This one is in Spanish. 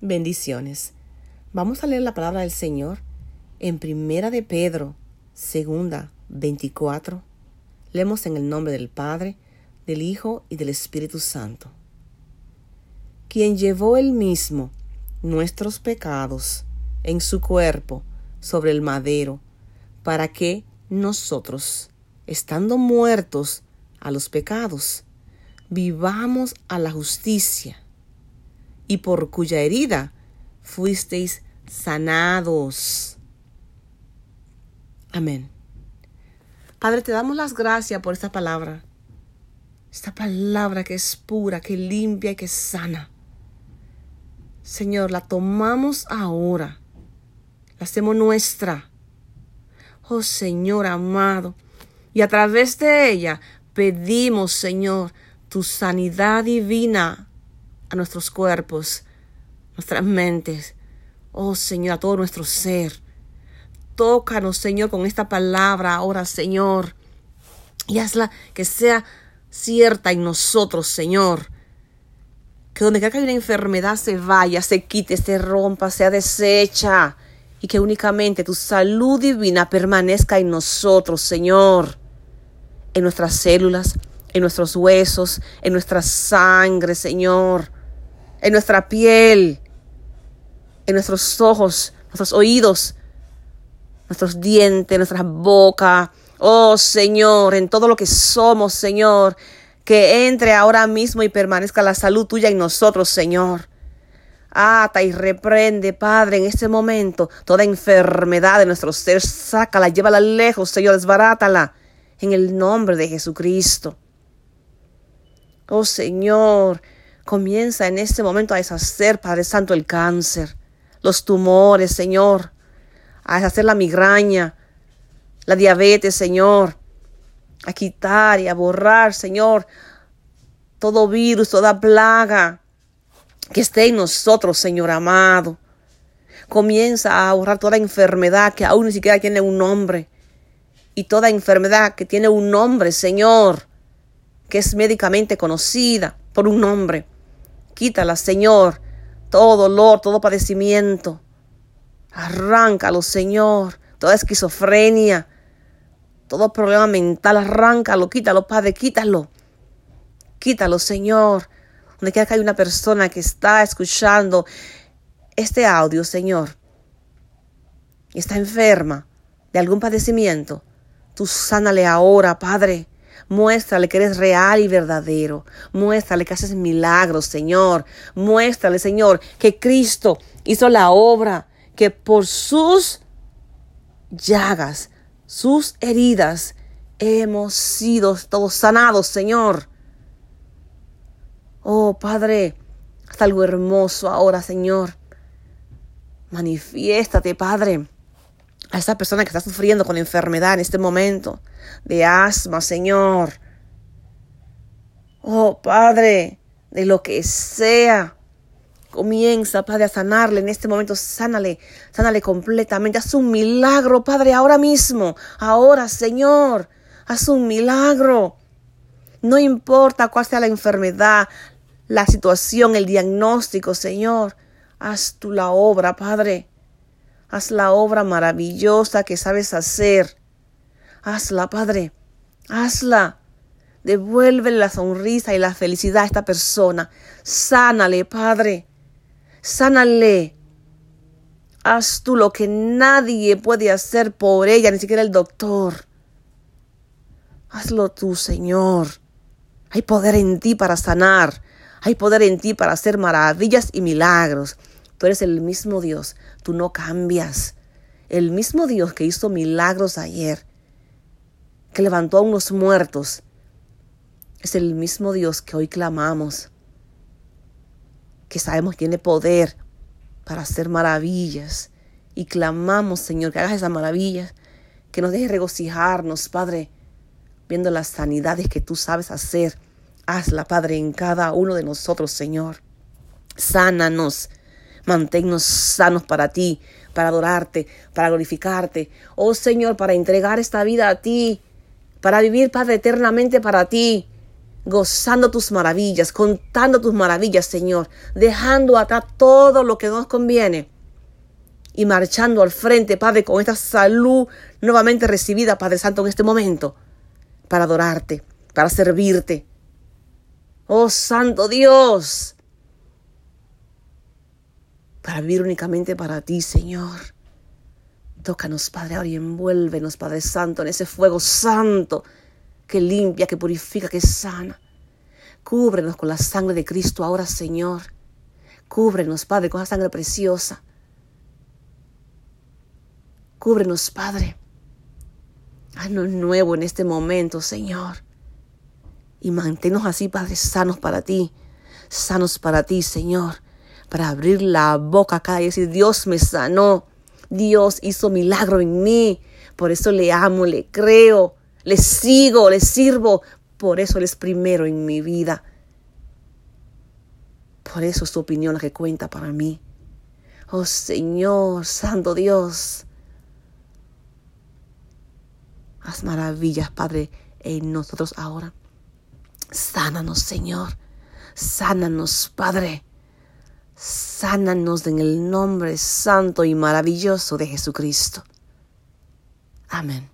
Bendiciones. Vamos a leer la palabra del Señor en Primera de Pedro, segunda, 24. Leemos en el nombre del Padre, del Hijo y del Espíritu Santo. Quien llevó él mismo nuestros pecados en su cuerpo sobre el madero, para que nosotros, estando muertos a los pecados, vivamos a la justicia y por cuya herida fuisteis sanados. Amén. Padre, te damos las gracias por esta palabra. Esta palabra que es pura, que limpia y que sana. Señor, la tomamos ahora. La hacemos nuestra. Oh Señor amado. Y a través de ella pedimos, Señor, tu sanidad divina a nuestros cuerpos, nuestras mentes, oh Señor, a todo nuestro ser. Tócanos, Señor, con esta palabra ahora, Señor, y hazla que sea cierta en nosotros, Señor. Que donde quiera que haya una enfermedad se vaya, se quite, se rompa, sea deshecha. Y que únicamente tu salud divina permanezca en nosotros, Señor. En nuestras células, en nuestros huesos, en nuestra sangre, Señor en nuestra piel, en nuestros ojos, nuestros oídos, nuestros dientes, nuestra boca. Oh Señor, en todo lo que somos, Señor, que entre ahora mismo y permanezca la salud tuya en nosotros, Señor. Ata y reprende, Padre, en este momento toda enfermedad de nuestro ser. Sácala, llévala lejos, Señor, desbarátala. En el nombre de Jesucristo. Oh Señor, Comienza en este momento a deshacer, Padre Santo, el cáncer, los tumores, Señor, a deshacer la migraña, la diabetes, Señor, a quitar y a borrar, Señor, todo virus, toda plaga que esté en nosotros, Señor amado. Comienza a borrar toda enfermedad que aún ni siquiera tiene un nombre. Y toda enfermedad que tiene un nombre, Señor, que es médicamente conocida por un nombre. Quítala, Señor, todo dolor, todo padecimiento. Arráncalo, Señor, toda esquizofrenia, todo problema mental, arráncalo, quítalo, Padre, quítalo. Quítalo, Señor. Donde quiera que hay una persona que está escuchando este audio, Señor, y está enferma de algún padecimiento, tú sánale ahora, Padre. Muéstrale que eres real y verdadero. Muéstrale que haces milagros, Señor. Muéstrale, Señor, que Cristo hizo la obra, que por sus llagas, sus heridas, hemos sido todos sanados, Señor. Oh, Padre, hasta algo hermoso ahora, Señor. Manifiéstate, Padre a esa persona que está sufriendo con enfermedad en este momento, de asma, Señor. Oh, Padre, de lo que sea. Comienza, Padre, a sanarle en este momento. Sánale, sánale completamente. Haz un milagro, Padre, ahora mismo. Ahora, Señor. Haz un milagro. No importa cuál sea la enfermedad, la situación, el diagnóstico, Señor. Haz tú la obra, Padre. Haz la obra maravillosa que sabes hacer. Hazla, Padre. Hazla. Devuélvele la sonrisa y la felicidad a esta persona. Sánale, Padre. Sánale. Haz tú lo que nadie puede hacer por ella, ni siquiera el doctor. Hazlo tú, Señor. Hay poder en ti para sanar. Hay poder en ti para hacer maravillas y milagros. Tú eres el mismo Dios, tú no cambias. El mismo Dios que hizo milagros ayer, que levantó a unos muertos, es el mismo Dios que hoy clamamos, que sabemos tiene poder para hacer maravillas. Y clamamos, Señor, que hagas esas maravillas, que nos dejes regocijarnos, Padre, viendo las sanidades que tú sabes hacer. Hazla, Padre, en cada uno de nosotros, Señor. Sánanos, Manténnos sanos para ti, para adorarte, para glorificarte. Oh Señor, para entregar esta vida a ti, para vivir, Padre, eternamente para ti. gozando tus maravillas, contando tus maravillas, Señor, dejando atrás todo lo que nos conviene y marchando al frente, Padre, con esta salud nuevamente recibida, Padre Santo, en este momento, para adorarte, para servirte. Oh Santo Dios, para vivir únicamente para ti, Señor. Tócanos, Padre, ahora y envuélvenos, Padre Santo, en ese fuego santo que limpia, que purifica, que sana. Cúbrenos con la sangre de Cristo ahora, Señor. Cúbrenos, Padre, con la sangre preciosa. Cúbrenos, Padre. Haznos nuevo en este momento, Señor. Y manténnos así, Padre, sanos para ti. Sanos para ti, Señor. Para abrir la boca acá y decir, Dios me sanó. Dios hizo milagro en mí. Por eso le amo, le creo, le sigo, le sirvo. Por eso Él es primero en mi vida. Por eso es tu opinión la que cuenta para mí. Oh Señor, Santo Dios. Haz maravillas, Padre, en nosotros ahora. Sánanos, Señor. Sánanos, Padre. Sánanos en el nombre santo y maravilloso de Jesucristo. Amén.